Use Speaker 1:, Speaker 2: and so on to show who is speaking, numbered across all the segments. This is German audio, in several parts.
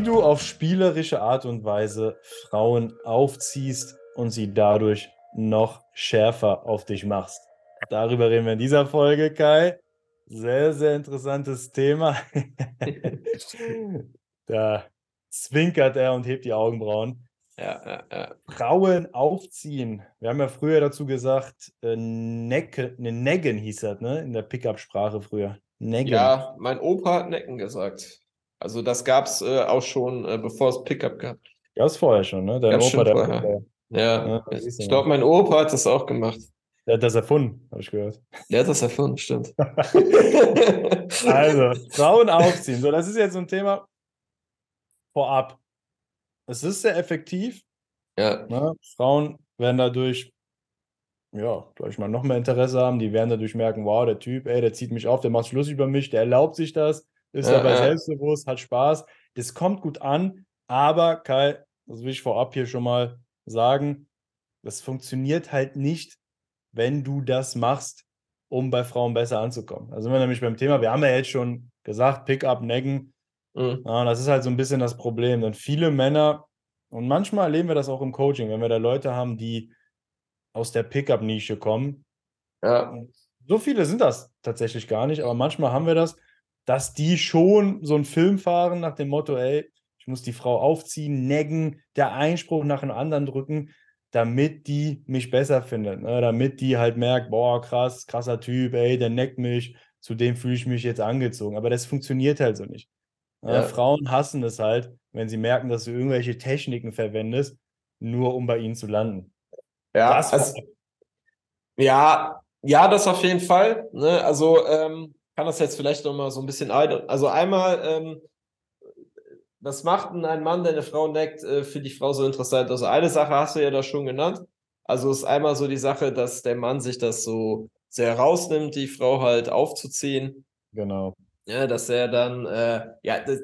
Speaker 1: wie du auf spielerische Art und Weise Frauen aufziehst und sie dadurch noch schärfer auf dich machst. Darüber reden wir in dieser Folge, Kai. Sehr, sehr interessantes Thema. da zwinkert er und hebt die Augenbrauen.
Speaker 2: Ja, ja, ja.
Speaker 1: Frauen aufziehen. Wir haben ja früher dazu gesagt, äh, Necke, ne, Neggen hieß das, ne? In der Pickup-Sprache früher. Neggen.
Speaker 2: Ja, mein Opa hat Necken gesagt. Also das gab es äh, auch schon, äh, bevor es Pickup gab.
Speaker 1: Ja, ist vorher schon, ne? Dein Opa,
Speaker 2: schon
Speaker 1: der, der,
Speaker 2: Ja,
Speaker 1: Ja,
Speaker 2: ich glaube, mein Opa hat das auch gemacht.
Speaker 1: der hat das erfunden, habe ich gehört.
Speaker 2: Der hat das erfunden, stimmt.
Speaker 1: Also, Frauen aufziehen. So, das ist jetzt so ein Thema vorab. Es ist sehr effektiv.
Speaker 2: ja,
Speaker 1: Ne? Frauen werden dadurch, ja, glaube ich mal, noch mehr Interesse haben. Die werden dadurch merken, wow, der Typ, ey, der zieht mich auf, der macht Schluss über mich, der erlaubt sich das, ist
Speaker 2: Ja,
Speaker 1: dabei
Speaker 2: ja.
Speaker 1: selbstbewusst, hat Spaß. Das kommt gut an, aber Kai, das will ich vorab hier schon mal sagen, das funktioniert halt nicht, wenn du das machst, um bei Frauen besser anzukommen. Da sind wir nämlich beim Thema, wir haben ja jetzt schon gesagt, Pickup, Neggen,
Speaker 2: mhm.
Speaker 1: ja, das ist halt so ein bisschen das Problem. Denn viele Männer, und manchmal erleben wir das auch im Coaching, wenn wir da Leute haben, die aus der Pickup-Nische kommen.
Speaker 2: ja,
Speaker 1: So viele sind das tatsächlich gar nicht, aber manchmal haben wir das, dass die schon so einen Film fahren nach dem Motto, ey, ich muss die Frau aufziehen, neggen, der Einspruch nach dem anderen drücken, damit die mich besser findet. Ne? Damit die halt merkt, boah, krass, krasser Typ, ey, der neckt mich, zu dem fühle ich mich jetzt angezogen. Aber das funktioniert halt so nicht. Ja. Frauen hassen es halt, wenn sie merken, dass du irgendwelche Techniken verwendest, nur um bei ihnen zu landen.
Speaker 2: ja,
Speaker 1: Das
Speaker 2: also, ja, ja, das auf jeden Fall. Ne? Also ähm, kann das jetzt vielleicht noch mal so ein bisschen ein. Also einmal, ähm, was macht denn ein Mann, der eine Frau neckt, äh, für die Frau so interessant? Also eine Sache hast du ja da schon genannt. Also ist einmal so die Sache, dass der Mann sich das so sehr rausnimmt, die Frau halt aufzuziehen.
Speaker 1: Genau.
Speaker 2: Ja, dass er dann, äh, ja, das,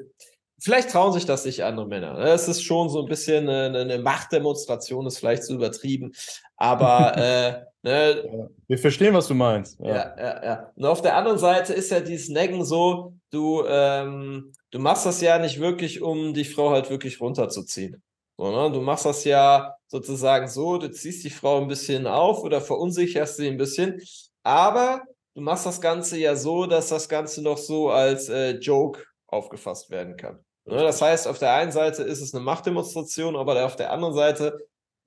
Speaker 2: vielleicht trauen sich das nicht andere Männer. Ne? Es ist schon so ein bisschen eine, eine Machtdemonstration, ist vielleicht zu übertrieben. Aber äh, ne,
Speaker 1: Ja. Wir verstehen, was du meinst. Ja.
Speaker 2: ja, ja, ja. Und auf der anderen Seite ist ja dieses Neggen so, du, ähm, du machst das ja nicht wirklich, um die Frau halt wirklich runterzuziehen. So, ne? Du machst das ja sozusagen so, du ziehst die Frau ein bisschen auf oder verunsicherst sie ein bisschen, aber du machst das Ganze ja so, dass das Ganze noch so als äh, Joke aufgefasst werden kann. Ne? Das heißt, auf der einen Seite ist es eine Machtdemonstration, aber auf der anderen Seite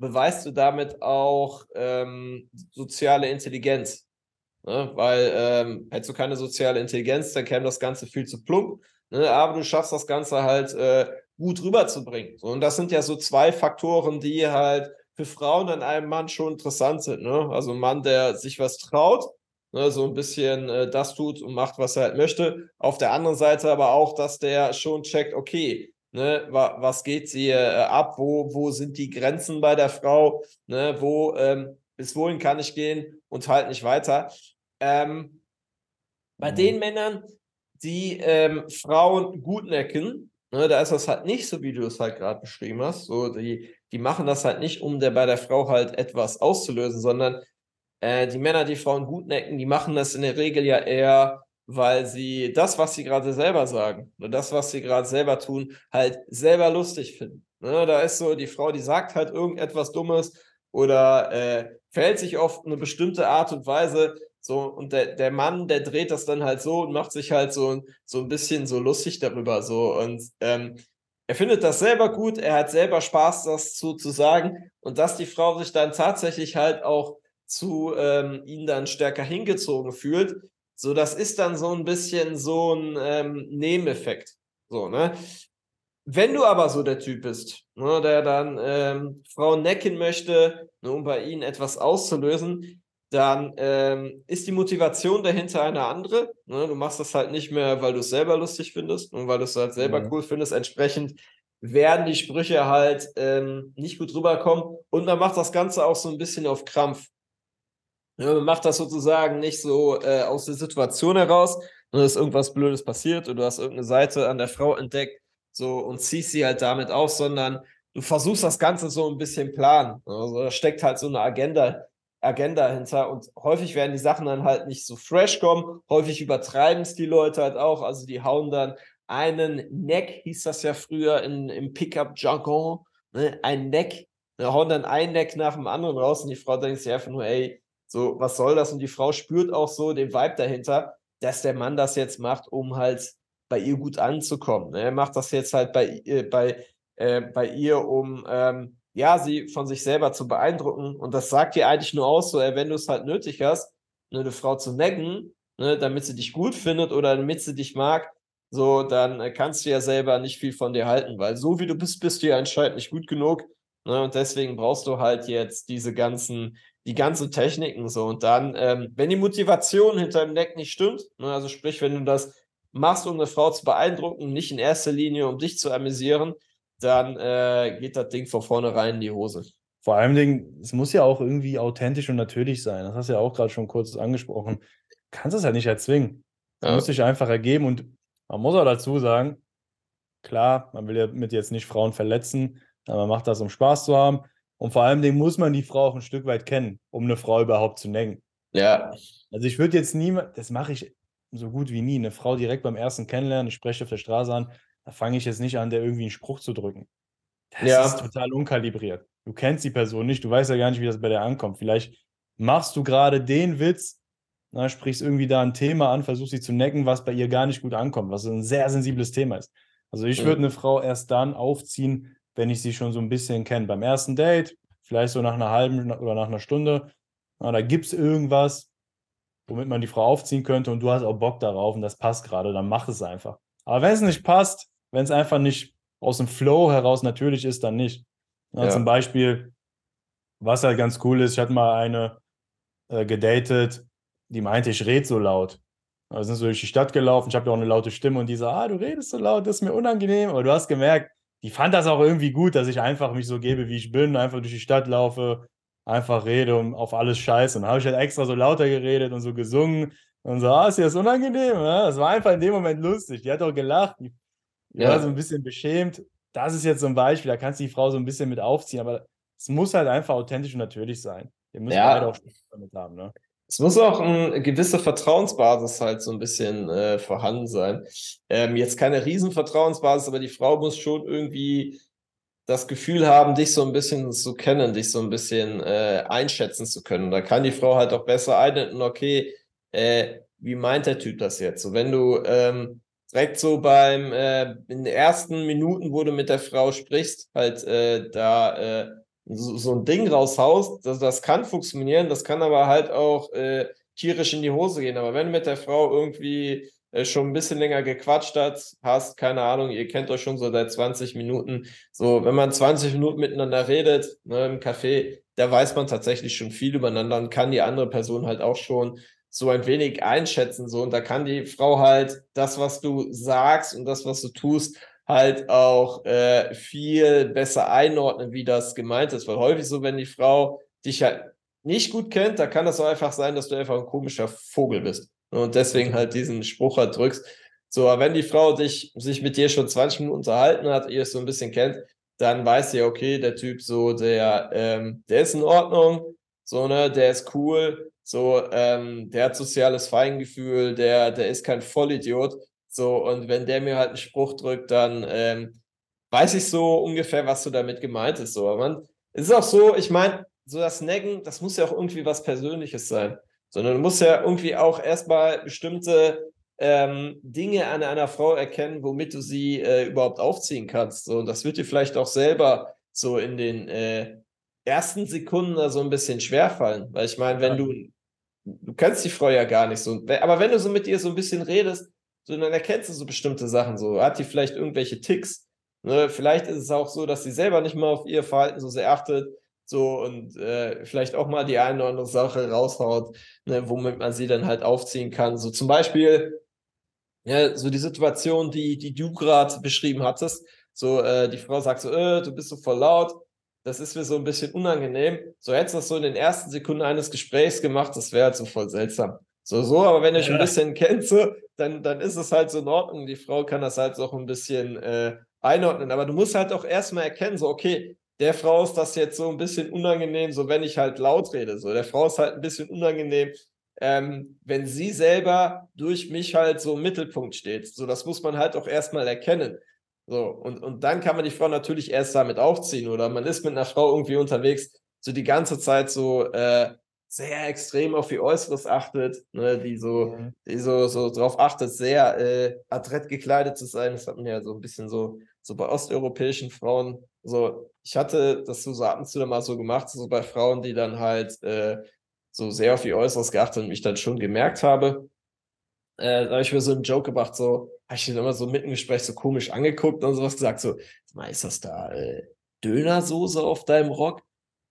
Speaker 2: beweist du damit auch ähm, soziale Intelligenz. Ne? Weil ähm, hättest du keine soziale Intelligenz, dann käme das Ganze viel zu plump. Ne? Aber du schaffst das Ganze halt äh, gut rüberzubringen. So, und das sind ja so zwei Faktoren, die halt für Frauen an einem Mann schon interessant sind. Ne? Also ein Mann, der sich was traut, ne? so ein bisschen äh, das tut und macht, was er halt möchte. Auf der anderen Seite aber auch, dass der schon checkt, okay, ne, wa was geht hier äh, ab, wo, wo sind die Grenzen bei der Frau, ne, wo, ähm, bis wohin kann ich gehen und halt nicht weiter. Ähm, bei
Speaker 1: Mhm.
Speaker 2: den Männern, die ähm, Frauen gut necken, ne, da ist das halt nicht so, wie du es halt gerade beschrieben hast. So, die, die machen das halt nicht, um der, bei der Frau halt etwas auszulösen, sondern äh, die Männer, die Frauen gut necken, die machen das in der Regel ja eher, weil sie das, was sie gerade selber sagen, oder das, was sie gerade selber tun, halt selber lustig finden. Ne, da ist so die Frau, die sagt halt irgendetwas Dummes oder äh, verhält sich auf eine bestimmte Art und Weise. So, und der, der Mann, der dreht das dann halt so und macht sich halt so, so ein bisschen so lustig darüber. So. Und ähm, er findet das selber gut, er hat selber Spaß, das zu, zu sagen. Und dass die Frau sich dann tatsächlich halt auch zu ähm, ihn dann stärker hingezogen fühlt, so das ist dann so ein bisschen so ein ähm, Nebeneffekt. So, ne? Wenn du aber so der Typ bist, ne, der dann ähm, Frauen necken möchte, ne, um bei ihnen etwas auszulösen, dann ähm, ist die Motivation dahinter eine andere. Ne? Du machst das halt nicht mehr, weil du es selber lustig findest und weil du es halt selber
Speaker 1: Mhm.
Speaker 2: cool findest. Entsprechend werden die Sprüche halt ähm, nicht gut rüberkommen und man macht das Ganze auch so ein bisschen auf Krampf. Ja, man macht das sozusagen nicht so äh, aus der Situation heraus, nur dass irgendwas Blödes passiert oder du hast irgendeine Seite an der Frau entdeckt so und ziehst sie halt damit auf, sondern du versuchst das Ganze so ein bisschen planen. Also da steckt halt so eine Agenda, Agenda hinter und häufig werden die Sachen dann halt nicht so fresh kommen, häufig übertreiben es die Leute halt auch, also die hauen dann einen Neck, hieß das ja früher in, im Pickup-Jargon, ne? ein Neck, da hauen dann ein Neck nach dem anderen raus und die Frau denkt sich einfach nur, ey, so, was soll das? Und die Frau spürt auch so den Vibe dahinter, dass der Mann das jetzt macht, um halt bei ihr gut anzukommen. Ne? Er macht das jetzt halt bei, äh, bei, äh, bei ihr, um ähm, ja, sie von sich selber zu beeindrucken. Und das sagt ihr eigentlich nur aus, so, ey, wenn du es halt nötig hast, ne, eine Frau zu necken, ne, damit sie dich gut findet oder damit sie dich mag, so, dann äh, kannst du ja selber nicht viel von dir halten, weil so wie du bist, bist du ja anscheinend nicht gut genug. Ne, und deswegen brauchst du halt jetzt diese ganzen, die ganzen Techniken so. Und dann, ähm, wenn die Motivation hinter dem Neck nicht stimmt, ne, also sprich, wenn du das machst, um eine Frau zu beeindrucken, nicht in erster Linie, um dich zu amüsieren, dann äh, geht das Ding von vornherein in die Hose.
Speaker 1: Vor allem, es muss ja auch irgendwie authentisch und natürlich sein. Das hast du ja auch gerade schon kurz angesprochen. Du kannst es ja nicht erzwingen. Ja. muss sich einfach ergeben und man muss auch dazu sagen, klar, man will ja mit jetzt nicht Frauen verletzen, man macht das, um Spaß zu haben. Und vor allem muss man die Frau auch ein Stück weit kennen, um eine Frau überhaupt zu necken.
Speaker 2: Ja.
Speaker 1: Also ich würde jetzt niemand, das mache ich so gut wie nie, eine Frau direkt beim ersten Kennenlernen, ich spreche auf der Straße an, da fange ich jetzt nicht an, der irgendwie einen Spruch zu drücken. Das ja. ist total unkalibriert. Du kennst die Person nicht, du weißt ja gar nicht, wie das bei der ankommt. Vielleicht machst du gerade den Witz, na, sprichst irgendwie da ein Thema an, versuchst sie zu necken, was bei ihr gar nicht gut ankommt, was ein sehr sensibles Thema ist. Also ich würde eine Frau erst dann aufziehen, wenn ich sie schon so ein bisschen kenne. Beim ersten Date, vielleicht so nach einer halben oder nach einer Stunde, na, da gibt es irgendwas, womit man die Frau aufziehen könnte und du hast auch Bock darauf und das passt gerade, dann mach es einfach. Aber wenn es nicht passt, wenn es einfach nicht aus dem Flow heraus natürlich ist, dann nicht. Ja, ja. Zum Beispiel, was halt ganz cool ist, ich hatte mal eine äh, gedatet, die meinte, ich rede so laut. Wir sind so durch die Stadt gelaufen, ich habe ja auch eine laute Stimme und die so, ah, du redest so laut, das ist mir unangenehm. Aber du hast gemerkt, die fand das auch irgendwie gut, dass ich einfach mich so gebe, wie ich bin, einfach durch die Stadt laufe, einfach rede und auf alles scheiße. Und habe ich halt extra so lauter geredet und so gesungen und so, ah, ist dir das unangenehm? Ja, das war einfach in dem Moment lustig. Die hat auch gelacht, die, die ja. war so ein bisschen beschämt. Das ist jetzt so ein Beispiel, da kannst du die Frau so ein bisschen mit aufziehen, aber es muss halt einfach authentisch und natürlich sein. Wir müssen ja. beide auch Spaß damit haben, ne?
Speaker 2: Es muss auch eine gewisse Vertrauensbasis halt so ein bisschen äh, vorhanden sein. Ähm, jetzt keine Riesenvertrauensbasis, aber die Frau muss schon irgendwie das Gefühl haben, dich so ein bisschen zu kennen, dich so ein bisschen äh, einschätzen zu können. Da kann die Frau halt auch besser einhalten, okay, äh, wie meint der Typ das jetzt? So, wenn du ähm, direkt so beim äh, in den ersten Minuten, wo du mit der Frau sprichst, halt äh, da äh, so, so ein Ding raushaust, das, das kann funktionieren, das kann aber halt auch äh, tierisch in die Hose gehen. Aber wenn du mit der Frau irgendwie äh, schon ein bisschen länger gequatscht hat, hast, keine Ahnung, ihr kennt euch schon so seit 20 Minuten. So, wenn man 20 Minuten miteinander redet, ne, im Café, da weiß man tatsächlich schon viel übereinander und kann die andere Person halt auch schon so ein wenig einschätzen. So, und da kann die Frau halt das, was du sagst und das, was du tust, halt auch äh, viel besser einordnen, wie das gemeint ist. Weil häufig so, wenn die Frau dich halt nicht gut kennt, da kann das auch einfach sein, dass du einfach ein komischer Vogel bist. Und deswegen halt diesen Spruch halt drückst. So, aber wenn die Frau dich, sich mit dir schon 20 Minuten unterhalten hat, ihr es so ein bisschen kennt, dann weiß sie, okay, der Typ so, der, ähm, der ist in Ordnung, so, ne, der ist cool, so, ähm, der hat soziales Feingefühl, der, der ist kein Vollidiot. So, und wenn der mir halt einen Spruch drückt, dann ähm, weiß ich so ungefähr, was du damit gemeint ist. So, aber man, es ist auch so, ich meine, so das Necken, das muss ja auch irgendwie was Persönliches sein. Sondern du musst ja irgendwie auch erstmal bestimmte ähm, Dinge an einer Frau erkennen, womit du sie äh, überhaupt aufziehen kannst. So, und das wird dir vielleicht auch selber so in den äh, ersten Sekunden da so ein bisschen schwerfallen. Weil ich meine, wenn du, du kennst die Frau ja gar nicht so, aber wenn du so mit ihr so ein bisschen redest, so, dann erkennst du so bestimmte Sachen. So, hat die vielleicht irgendwelche Ticks? Ne? Vielleicht ist es auch so, dass sie selber nicht mal auf ihr Verhalten so sehr achtet. So und äh, vielleicht auch mal die eine oder andere Sache raushaut, ne, womit man sie dann halt aufziehen kann. So zum Beispiel, ja, so die Situation, die, die du gerade beschrieben hattest. So, äh, die Frau sagt so, äh, du bist so voll laut das ist mir so ein bisschen unangenehm. So hättest du das so in den ersten Sekunden eines Gesprächs gemacht, das wäre halt so voll seltsam. So, so, aber wenn ihr schon ein bisschen kennt, so, dann, dann ist es halt so in Ordnung. Die Frau kann das halt so ein bisschen äh, einordnen. Aber du musst halt auch erstmal erkennen, so, okay, der Frau ist das jetzt so ein bisschen unangenehm, so wenn ich halt laut rede. So, der Frau ist halt ein bisschen unangenehm, ähm, wenn sie selber durch mich halt so im Mittelpunkt steht. So, das muss man halt auch erstmal erkennen. So, und, und dann kann man die Frau natürlich erst damit aufziehen oder man ist mit einer Frau irgendwie unterwegs, so die ganze Zeit so äh, sehr extrem auf ihr Äußeres achtet, ne, die so, die so, so drauf achtet, sehr äh, adrett gekleidet zu sein. Das hat man ja so ein bisschen so, so bei osteuropäischen Frauen. So, ich hatte das so, so ab und zu mal so gemacht, so bei Frauen, die dann halt äh, so sehr auf ihr Äußeres geachtet und mich dann schon gemerkt habe. Äh, da habe ich mir so einen Joke gemacht, so, habe ich den immer so mitten im Gespräch so komisch angeguckt und sowas gesagt, so, ist das da äh, Dönersoße auf deinem Rock?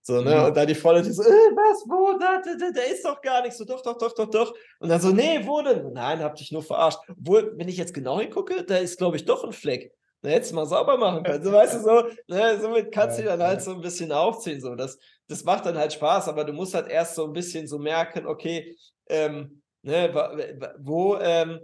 Speaker 2: So, ne? Mhm. Und dann die die so, äh, was, wo, da, da, da, da ist doch gar nichts. So, doch, doch, doch, doch, doch. Und dann so, nee, wo denn? Nein, hab dich nur verarscht. Obwohl, wenn ich jetzt genau hingucke, da ist, glaube ich, doch ein Fleck. Da hättest du mal sauber machen können. So, weißt du, so, ne, somit kannst du ja, dann halt so ein bisschen aufziehen. So. Das, das macht dann halt Spaß, aber du musst halt erst so ein bisschen so merken, okay, ähm, ne, wo, ähm,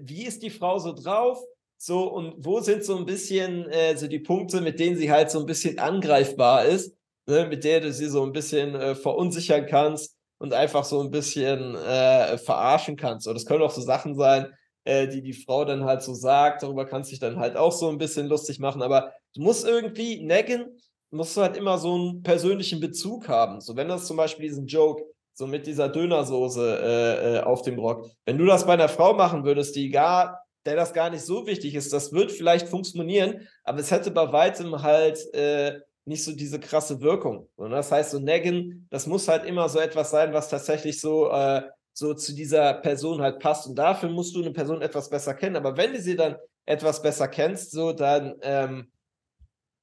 Speaker 2: wie ist die Frau so drauf? So, und wo sind so ein bisschen äh, so die Punkte, mit denen sie halt so ein bisschen angreifbar ist? Ne, mit der du sie so ein bisschen äh, verunsichern kannst und einfach so ein bisschen äh, verarschen kannst. Oder das können auch so Sachen sein, äh, die die Frau dann halt so sagt. Darüber kannst du dich dann halt auch so ein bisschen lustig machen. Aber du musst irgendwie necken, musst du halt immer so einen persönlichen Bezug haben. So, wenn das zum Beispiel diesen Joke so mit dieser Dönersoße äh, äh, auf dem Rock, wenn du das bei einer Frau machen würdest, die gar der das gar nicht so wichtig ist, das wird vielleicht funktionieren, aber es hätte bei weitem halt äh, nicht so diese krasse Wirkung. Und das heißt, so Neggen, das muss halt immer so etwas sein, was tatsächlich so, äh, so zu dieser Person halt passt. Und dafür musst du eine Person etwas besser kennen. Aber wenn du sie dann etwas besser kennst, so dann, ähm,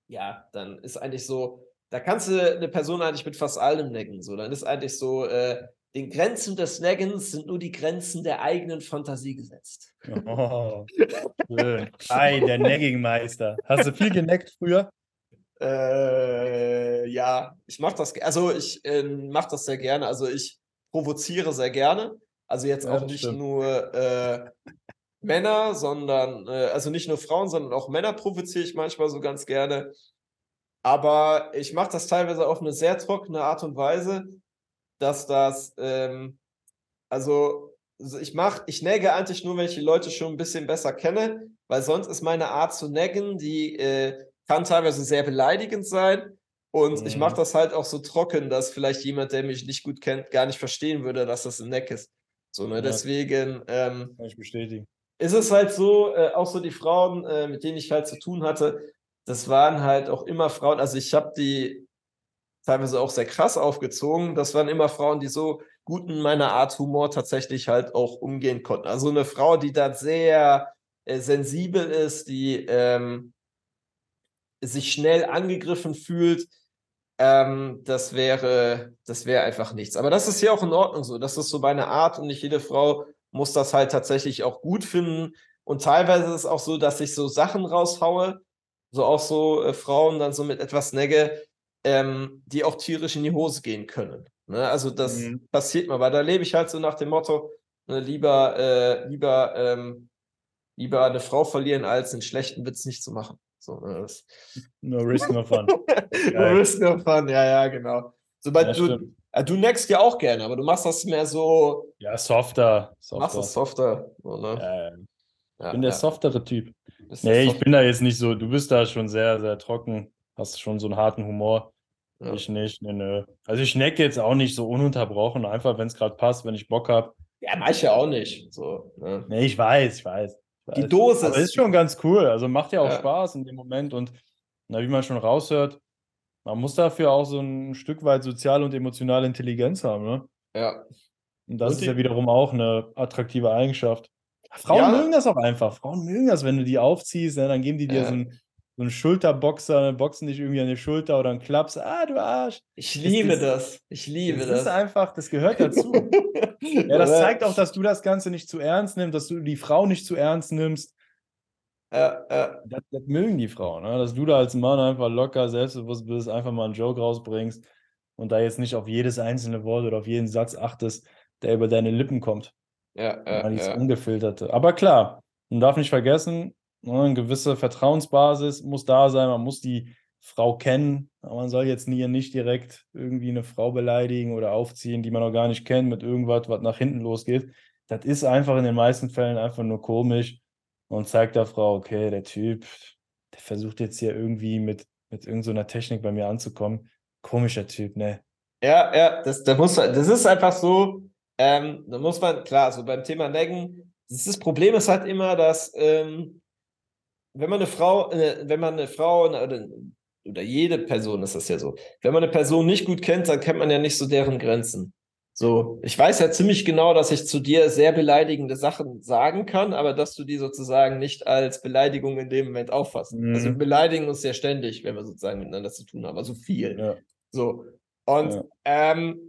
Speaker 2: ja, dann ist eigentlich so, da kannst du eine Person eigentlich mit fast allem necken. So, dann ist eigentlich so, äh, den Grenzen des Neggens sind nur die Grenzen der eigenen Fantasie gesetzt.
Speaker 1: Oh, schön. Ei, der Neggingmeister. Hast du viel geneckt früher?
Speaker 2: Äh, ja, ich mache das, also ich äh, mache das sehr gerne. Also ich provoziere sehr gerne. Also jetzt auch ja, nicht stimmt. nur äh, Männer, sondern, äh, also nicht nur Frauen, sondern auch Männer provoziere ich manchmal so ganz gerne. Aber ich mache das teilweise auf eine sehr trockene Art und Weise, dass das, ähm, also ich mache, ich negge eigentlich nur, wenn ich die Leute schon ein bisschen besser kenne, weil sonst ist meine Art zu neggen, die äh, kann teilweise sehr beleidigend sein. Und mhm. ich mache das halt auch so trocken, dass vielleicht jemand, der mich nicht gut kennt, gar nicht verstehen würde, dass das ein Neck ist. So, ne? Ja. Deswegen ähm,
Speaker 1: kann ich bestätigen.
Speaker 2: Ist es halt so, äh, auch so die Frauen, äh, mit denen ich halt zu tun hatte, das waren halt auch immer Frauen, also ich habe die teilweise auch sehr krass aufgezogen. Das waren immer Frauen, die so gut in meiner Art Humor tatsächlich halt auch umgehen konnten. Also eine Frau, die da sehr äh, sensibel ist, die ähm, sich schnell angegriffen fühlt, ähm, das wäre, das wäre einfach nichts. Aber das ist ja auch in Ordnung so. Das ist so meine Art und nicht jede Frau muss das halt tatsächlich auch gut finden. Und teilweise ist es auch so, dass ich so Sachen raushaue, so auch so äh, Frauen dann so mit etwas Negge, ähm, die auch tierisch in die Hose gehen können. Ne? Also das mhm. passiert mal, weil da lebe ich halt so nach dem Motto, ne, lieber, äh, lieber, ähm, lieber eine Frau verlieren, als einen schlechten Witz nicht zu machen. So, ne,
Speaker 1: no risk, no fun.
Speaker 2: no risk, no fun, ja, ja, genau. Sobald ja, du, äh, du neckst ja auch gerne, aber du machst das mehr so.
Speaker 1: Ja, softer.
Speaker 2: softer. Machst das softer. So, ne?
Speaker 1: ja, ich bin der softere Typ. Nee, ich bin da jetzt nicht so, du bist da schon sehr, sehr trocken, hast schon so einen harten Humor. Ja. Ich nicht, ne, ne. Also ich necke jetzt auch nicht so ununterbrochen, einfach wenn es gerade passt, wenn ich Bock habe.
Speaker 2: Ja, manche auch nicht. So,
Speaker 1: ne? Nee, ich weiß, ich weiß.
Speaker 2: Die Dose.
Speaker 1: Aber ist schon ganz cool. Also macht ja auch ja. Spaß in dem Moment. Und na, wie man schon raushört, man muss dafür auch so ein Stück weit soziale und emotionale Intelligenz haben. Ne?
Speaker 2: Ja.
Speaker 1: Und das und ist ja wiederum auch eine attraktive Eigenschaft. Frauen ja. mögen das auch einfach. Frauen mögen das, wenn du die aufziehst, ne, dann geben die dir ja. so ein so ein Schulterboxer, dann boxen dich irgendwie an die Schulter oder einen Klaps. Ah, du Arsch.
Speaker 2: Ich liebe das, das. Ich liebe das.
Speaker 1: Das ist einfach, das gehört dazu. ja, das zeigt auch, dass du das Ganze nicht zu ernst nimmst, dass du die Frau nicht zu ernst nimmst.
Speaker 2: Ja, ja.
Speaker 1: Das, das, mögen die Frauen, ne? dass du da als Mann einfach locker selbstbewusst bist, einfach mal einen Joke rausbringst und da jetzt nicht auf jedes einzelne Wort oder auf jeden Satz achtest, der über deine Lippen kommt.
Speaker 2: Ja, ja.
Speaker 1: ja. ungefilterte. Aber klar, man darf nicht vergessen, eine gewisse Vertrauensbasis muss da sein. Man muss die Frau kennen, aber man soll jetzt nie, nicht direkt irgendwie eine Frau beleidigen oder aufziehen, die man noch gar nicht kennt, mit irgendwas, was nach hinten losgeht. Das ist einfach in den meisten Fällen einfach nur komisch und zeigt der Frau, okay, der Typ, der versucht jetzt hier irgendwie mit, mit irgendeiner so Technik bei mir anzukommen. Komischer Typ, ne?
Speaker 2: Ja, ja, das, da muss das ist einfach so, ähm, da muss man, klar, so beim Thema Neggen, das, das Problem ist halt immer, dass ähm, wenn man eine Frau, äh, wenn man eine Frau oder, jede Person ist das ja so, wenn man eine Person nicht gut kennt, dann kennt man ja nicht so deren Grenzen. So, ich weiß ja ziemlich genau, dass ich zu dir sehr beleidigende Sachen sagen kann, aber dass du die sozusagen nicht als Beleidigung in dem Moment auffasst. Also mhm. Also wir beleidigen uns ja ständig, wenn wir sozusagen miteinander zu tun haben, also viel. Ja. So. Und ja. ähm,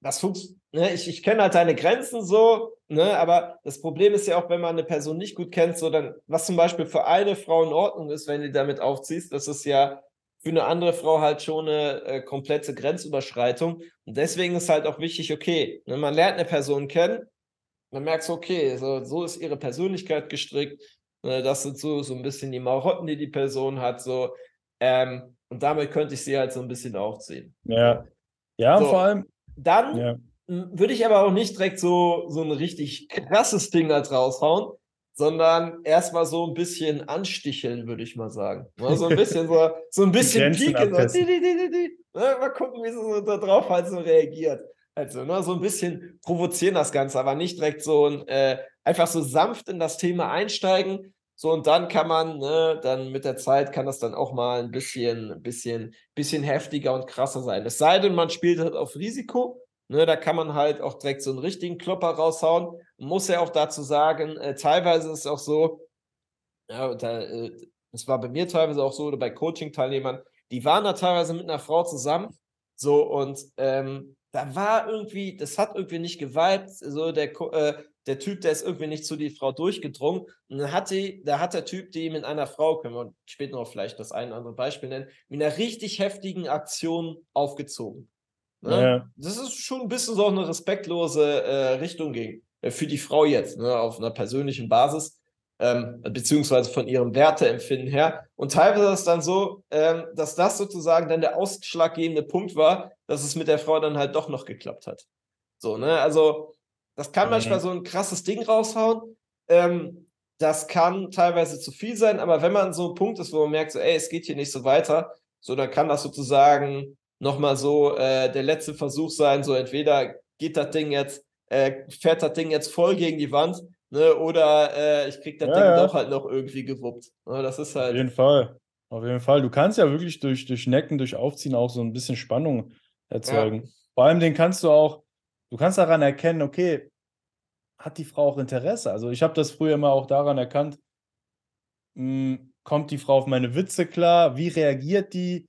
Speaker 2: das funktioniert, ne, ich, ich kenne halt deine Grenzen so, ne, aber das Problem ist ja auch, wenn man eine Person nicht gut kennt, so dann, was zum Beispiel für eine Frau in Ordnung ist, wenn du damit aufziehst, das ist ja für eine andere Frau halt schon eine äh, komplette Grenzüberschreitung. Und deswegen ist halt auch wichtig, okay, wenn man lernt eine Person kennen, man merkt so, okay, so, so ist ihre Persönlichkeit gestrickt. Ne, das sind so, so ein bisschen die Marotten, die die Person hat. So, ähm, und damit könnte ich sie halt so ein bisschen aufziehen.
Speaker 1: Ja, ja, so, vor allem.
Speaker 2: Dann ja. würde ich aber auch nicht direkt so, so ein richtig krasses Ding als raushauen, sondern erstmal so ein bisschen ansticheln, würde ich mal sagen. So ein bisschen so, so ein bisschen pieken. So, die, die, die, ne, mal gucken, wie sie so da drauf halt so reagiert. Also, ne, so ein bisschen provozieren das Ganze, aber nicht direkt so ein, äh, einfach so sanft in das Thema einsteigen. So, und dann kann man, ne, dann mit der Zeit kann das dann auch mal ein bisschen, bisschen, bisschen heftiger und krasser sein. Es sei denn, man spielt halt auf Risiko, Ne, da kann man halt auch direkt so einen richtigen Klopper raushauen. Muss ja auch dazu sagen, äh, teilweise ist es auch so, ja, da, äh, das war bei mir teilweise auch so oder bei Coaching-Teilnehmern, die waren da teilweise mit einer Frau zusammen. So, und ähm, da war irgendwie, das hat irgendwie nicht geweibt. So, der, äh, der Typ, der ist irgendwie nicht zu die Frau durchgedrungen. Und dann hat die, da hat der Typ die mit einer Frau, können wir später noch vielleicht das ein oder andere Beispiel nennen, mit einer richtig heftigen Aktion aufgezogen. Ne? Ja. Das ist schon ein bisschen so eine respektlose äh, Richtung gegen, äh, für die Frau jetzt, ne? auf einer persönlichen Basis, ähm, beziehungsweise von ihrem Werteempfinden her. Und teilweise ist es dann so, ähm, dass das sozusagen dann der ausschlaggebende Punkt war, dass es mit der Frau dann halt doch noch geklappt hat. So, ne? Also, das kann mhm. manchmal so ein krasses Ding raushauen. Ähm, das kann teilweise zu viel sein, aber wenn man so ein Punkt ist, wo man merkt, so, ey, es geht hier nicht so weiter, so, dann kann das sozusagen nochmal so äh, der letzte Versuch sein, so entweder geht das Ding jetzt, äh, fährt das Ding jetzt voll gegen die Wand, ne, oder äh, ich krieg das ja, Ding ja. doch halt noch irgendwie gewuppt. Ne, das ist halt.
Speaker 1: Auf jeden Fall. Auf jeden Fall. Du kannst ja wirklich durch, durch Necken, durch Aufziehen auch so ein bisschen Spannung erzeugen. Ja. Vor allem den kannst du auch, du kannst daran erkennen, okay, hat die Frau auch Interesse? Also ich habe das früher mal auch daran erkannt, mh, hm, kommt die Frau auf meine Witze klar? Wie reagiert die?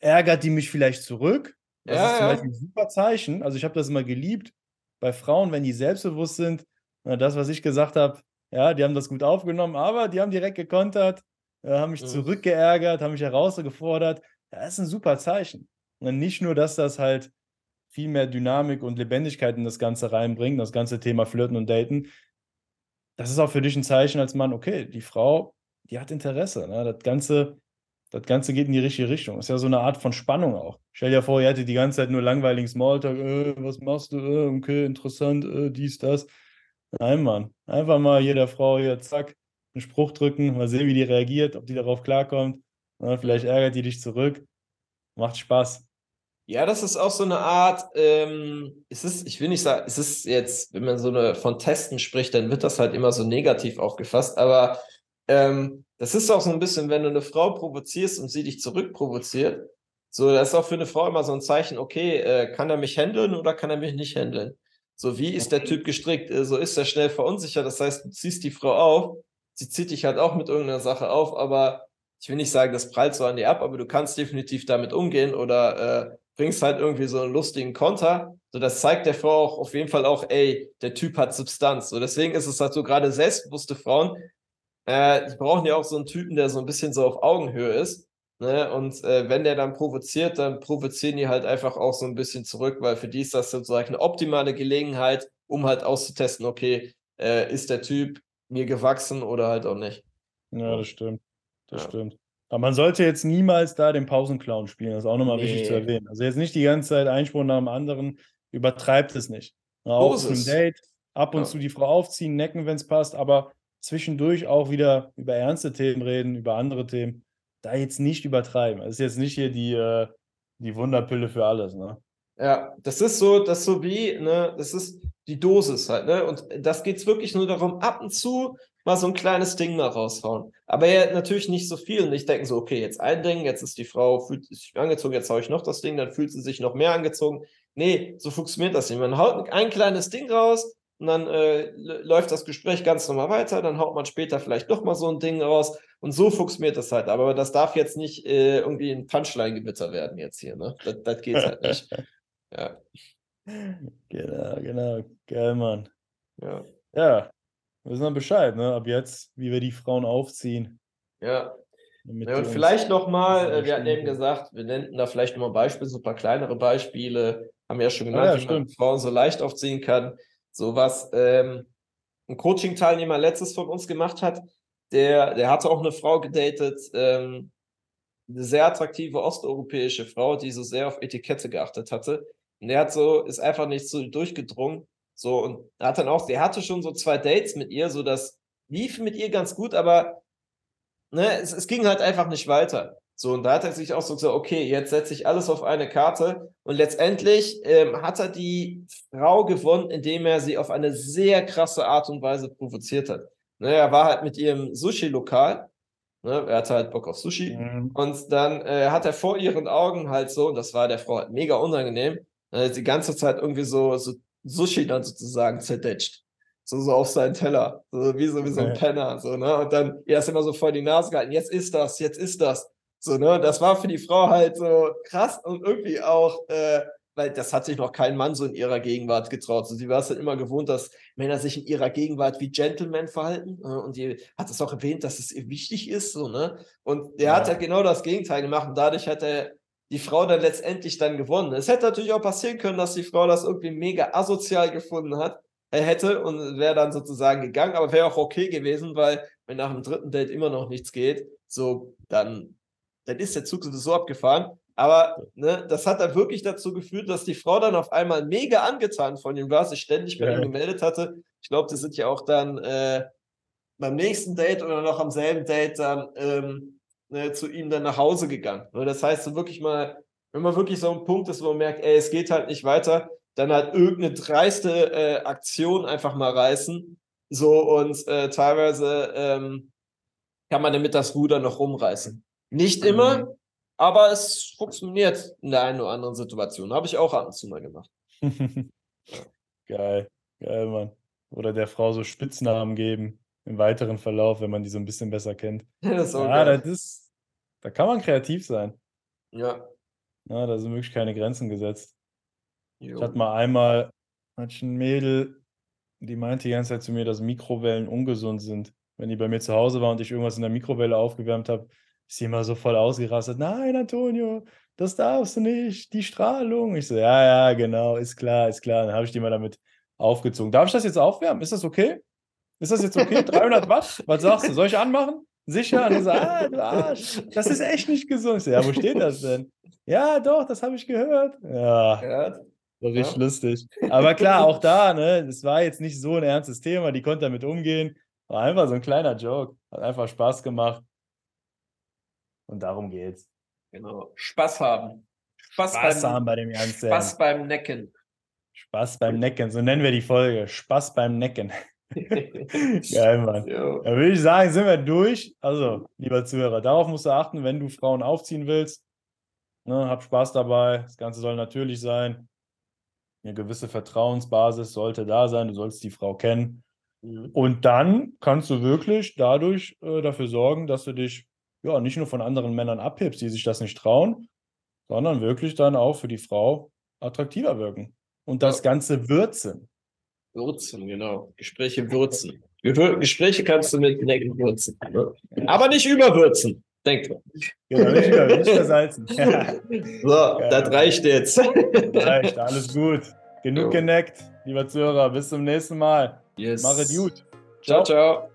Speaker 1: ärgert die mich vielleicht zurück. Das ja, ist zum. Beispiel ein super Zeichen. Also ich habe das immer geliebt bei Frauen, wenn die selbstbewusst sind. Das, was ich gesagt habe, ja, die haben das gut aufgenommen, aber die haben direkt gekontert, äh, haben mich mhm. zurückgeärgert, haben mich herausgefordert. Das ist ein super Zeichen. Und nicht nur, dass das halt viel mehr Dynamik und Lebendigkeit in das Ganze reinbringt, das ganze Thema Flirten und Daten. Das ist auch für dich ein Zeichen als Mann, okay, die Frau, die hat Interesse. Ne? Das Ganze das Ganze geht in die richtige Richtung. Ist ja so eine Art von Spannung auch. Stell dir vor, ihr hättet die ganze Zeit nur langweiligen Smalltalk, äh, was machst du, äh, okay, interessant, äh, dies, das. Nein, Mann. Einfach mal jeder Frau hier, zack, einen Spruch drücken, mal sehen, wie die reagiert, ob die darauf klarkommt. Ja, vielleicht ärgert die dich zurück. Macht Spaß.
Speaker 2: Ja, das ist auch so eine Art, ähm, es ist, ich will nicht sagen, es ist jetzt, wenn man so eine von Testen spricht, dann wird das halt immer so negativ aufgefasst, aber ähm, das ist auch so ein bisschen, wenn du eine Frau provozierst und sie dich zurückprovoziert. So, das ist auch für eine Frau immer so ein Zeichen, okay, äh, kann er mich handeln oder kann er mich nicht handeln? So, wie ist der Typ gestrickt? Äh, so ist er schnell verunsichert. Das heißt, du ziehst die Frau auf, sie zieht dich halt auch mit irgendeiner Sache auf, aber ich will nicht sagen, das prallt so an dir ab, aber du kannst definitiv damit umgehen oder äh, bringst halt irgendwie so einen lustigen Konter. So, das zeigt der Frau auch auf jeden Fall auch, ey, der Typ hat Substanz. So, deswegen ist es halt so, gerade selbstbewusste Frauen, äh, die brauchen ja auch so einen Typen, der so ein bisschen so auf Augenhöhe ist. Ne? Und äh, wenn der dann provoziert, dann provozieren die halt einfach auch so ein bisschen zurück, weil für die ist das sozusagen eine optimale Gelegenheit, um halt auszutesten, okay, äh, ist der Typ mir gewachsen oder halt auch nicht.
Speaker 1: Ja, das stimmt. Das ja. stimmt. Aber man sollte jetzt niemals da den Pausenclown spielen. Das ist auch nochmal nee. wichtig zu erwähnen. Also jetzt nicht die ganze Zeit Einspruch nach dem anderen. Übertreibt es nicht. Auch auf einem Date, ab und ja. zu die Frau aufziehen, necken, wenn es passt, aber zwischendurch auch wieder über ernste Themen reden, über andere Themen. Da jetzt nicht übertreiben. Das ist jetzt nicht hier die, äh, die Wunderpille für alles, ne?
Speaker 2: Ja, das ist so, das ist so wie, ne, das ist die Dosis halt, ne? Und das geht es wirklich nur darum, ab und zu mal so ein kleines Ding mal raushauen. Aber ja, natürlich nicht so viel. Und ich denke so, okay, jetzt ein Ding, jetzt ist die Frau, fühlt sich angezogen, jetzt haue ich noch das Ding, dann fühlt sie sich noch mehr angezogen. Nee, so funktioniert das nicht. Man haut ein kleines Ding raus und dann äh, läuft das Gespräch ganz normal weiter, dann haut man später vielleicht doch mal so ein Ding raus und so funktioniert das halt. Aber das darf jetzt nicht äh, irgendwie ein Punchline-Gewitter werden jetzt hier, ne? Das, das geht halt nicht. Ja.
Speaker 1: Genau, genau. Geil, Mann.
Speaker 2: Ja.
Speaker 1: Ja, wissen dann Bescheid, ne? Ab jetzt, wie wir die Frauen aufziehen.
Speaker 2: Ja. ja und vielleicht nochmal, äh, wir hatten eben gesagt, wir nennen da vielleicht nochmal Beispiele, so ein paar kleinere Beispiele, haben wir ja schon genannt, ah, ja, wie man Frauen so leicht aufziehen kann. So was ähm, ein Coaching-Teilnehmer letztes von uns gemacht hat, der, der hatte auch eine Frau gedatet, ähm, eine sehr attraktive osteuropäische Frau, die so sehr auf Etikette geachtet hatte. Und der hat so, ist einfach nicht so durchgedrungen. So, und hat dann auch, der hatte schon so zwei Dates mit ihr, so das lief mit ihr ganz gut, aber ne, es, es ging halt einfach nicht weiter. So, und da hat er sich auch so gesagt, okay, jetzt setze ich alles auf eine Karte. Und letztendlich ähm, hat er die Frau gewonnen, indem er sie auf eine sehr krasse Art und Weise provoziert hat. Ne, er war halt mit ihrem Sushi-Lokal. Ne, er hatte halt Bock auf Sushi. Mhm. Und dann äh, hat er vor ihren Augen halt so, und das war der Frau halt mega unangenehm, äh, die ganze Zeit irgendwie so, so Sushi dann sozusagen zerdetscht. So, so auf seinen Teller. So wie so, wie so ein Penner. So, ne? Und dann er ist immer so vor die Nase gehalten. Jetzt ist das, jetzt ist das. So, ne? Das war für die Frau halt so krass und irgendwie auch, äh, weil das hat sich noch kein Mann so in ihrer Gegenwart getraut. So, sie war es halt immer gewohnt, dass Männer sich in ihrer Gegenwart wie Gentlemen verhalten. Äh, und die hat es auch erwähnt, dass es ihr wichtig ist. So, ne? Und der ja. hat halt genau das Gegenteil gemacht. Und dadurch hat er die Frau dann letztendlich dann gewonnen. Es hätte natürlich auch passieren können, dass die Frau das irgendwie mega asozial gefunden hat, er hätte und wäre dann sozusagen gegangen, aber wäre auch okay gewesen, weil wenn nach dem dritten Date immer noch nichts geht, so dann, dann ist der Zug sowieso abgefahren. Aber ne, das hat dann wirklich dazu geführt, dass die Frau dann auf einmal mega angetan von ihm war, sich ständig bei ja. ihm gemeldet hatte. Ich glaube, die sind ja auch dann äh, beim nächsten Date oder noch am selben Date dann ähm, ne, zu ihm dann nach Hause gegangen. Ne, das heißt, so wirklich mal, wenn man wirklich so ein Punkt ist, wo man merkt, ey, es geht halt nicht weiter, dann halt irgendeine dreiste äh, Aktion einfach mal reißen. So und äh, teilweise ähm, kann man damit das Ruder noch rumreißen. Nicht immer, mhm. aber es funktioniert in der einen oder anderen Situation. Habe ich auch ab und zu mal gemacht.
Speaker 1: geil, geil, Mann. Oder der Frau so Spitznamen geben im weiteren Verlauf, wenn man die so ein bisschen besser kennt.
Speaker 2: das
Speaker 1: ja, das ist, da kann man kreativ sein.
Speaker 2: Ja.
Speaker 1: ja da sind wirklich keine Grenzen gesetzt. Jo. Ich hatte mal einmal, hatte ein Mädel, die meinte die ganze Zeit zu mir, dass Mikrowellen ungesund sind. Wenn die bei mir zu Hause war und ich irgendwas in der Mikrowelle aufgewärmt habe, ist sie immer so voll ausgerastet. Nein, Antonio, das darfst du nicht, die Strahlung. Ich so, ja, ja, genau, ist klar, ist klar. Dann habe ich die mal damit aufgezogen. Darf ich das jetzt aufwärmen? Ist das okay? Ist das jetzt okay? 300 Watt? Was sagst du? Soll ich anmachen? Sicher? Und so, ah, du Arsch, das ist echt nicht gesund. So, ja, wo steht das denn? Ja, doch, das habe ich gehört. Ja, ja. War richtig ja. lustig. Aber klar, auch da, ne, es war jetzt nicht so ein ernstes Thema, die konnte damit umgehen. War einfach so ein kleiner Joke. Hat einfach Spaß gemacht. Und darum geht's.
Speaker 2: Genau. Spaß haben.
Speaker 1: Spaß, Spaß beim, haben bei dem Ganzen.
Speaker 2: Spaß beim Necken.
Speaker 1: Spaß beim Necken, so nennen wir die Folge. Spaß beim Necken. Geil, Mann. Jo. Da würde ich sagen, sind wir durch. Also, lieber Zuhörer, darauf musst du achten, wenn du Frauen aufziehen willst. Ne, hab Spaß dabei. Das Ganze soll natürlich sein. Eine gewisse Vertrauensbasis sollte da sein. Du sollst die Frau kennen. Mhm. Und dann kannst du wirklich dadurch äh, dafür sorgen, dass du dich ja nicht nur von anderen Männern abhebst, die sich das nicht trauen, sondern wirklich dann auch für die Frau attraktiver wirken. Und das ja. Ganze würzen.
Speaker 2: Würzen, genau. Gespräche würzen. Gespräche kannst du mit Necken würzen. Ne? Aber nicht überwürzen. Denk dran.
Speaker 1: Genau, nicht, über, nicht versalzen.
Speaker 2: so, ja. das reicht jetzt.
Speaker 1: reicht, alles gut. Genug ja. geneckt, lieber Zuhörer. Bis zum nächsten Mal.
Speaker 2: Yes.
Speaker 1: Mach es gut.
Speaker 2: ciao. ciao. ciao.